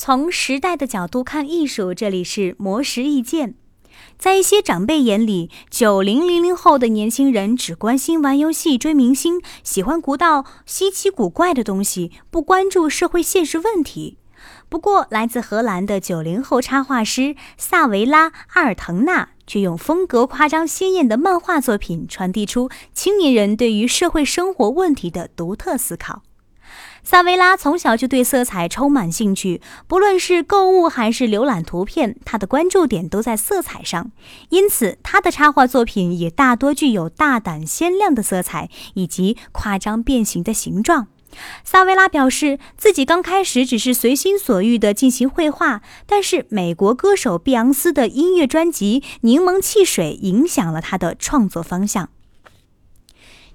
从时代的角度看艺术，这里是魔石意见。在一些长辈眼里，九零零零后的年轻人只关心玩游戏、追明星，喜欢古道稀奇古怪的东西，不关注社会现实问题。不过，来自荷兰的九零后插画师萨维拉·阿尔滕纳却用风格夸张鲜艳的漫画作品，传递出青年人对于社会生活问题的独特思考。萨维拉从小就对色彩充满兴趣，不论是购物还是浏览图片，他的关注点都在色彩上。因此，他的插画作品也大多具有大胆鲜亮的色彩以及夸张变形的形状。萨维拉表示，自己刚开始只是随心所欲地进行绘画，但是美国歌手碧昂斯的音乐专辑《柠檬汽水》影响了他的创作方向。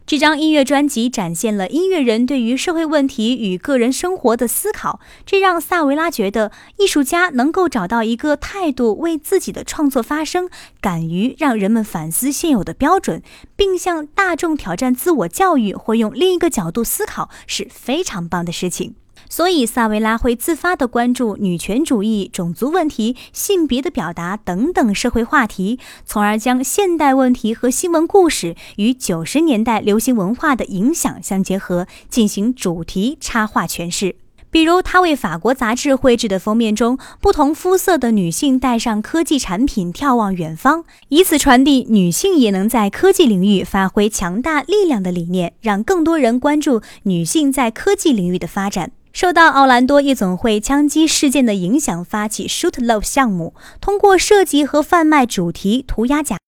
这张音乐专辑展现了音乐人对于社会问题与个人生活的思考，这让萨维拉觉得艺术家能够找到一个态度，为自己的创作发声，敢于让人们反思现有的标准，并向大众挑战自我教育或用另一个角度思考，是非常棒的事情。所以，萨维拉会自发地关注女权主义、种族问题、性别的表达等等社会话题，从而将现代问题和新闻故事与九十年代流行文化的影响相结合，进行主题插画诠释。比如，他为法国杂志绘制的封面中，不同肤色的女性带上科技产品，眺望远方，以此传递女性也能在科技领域发挥强大力量的理念，让更多人关注女性在科技领域的发展。受到奥兰多夜总会枪击事件的影响，发起 Shoot Love 项目，通过设计和贩卖主题涂鸦假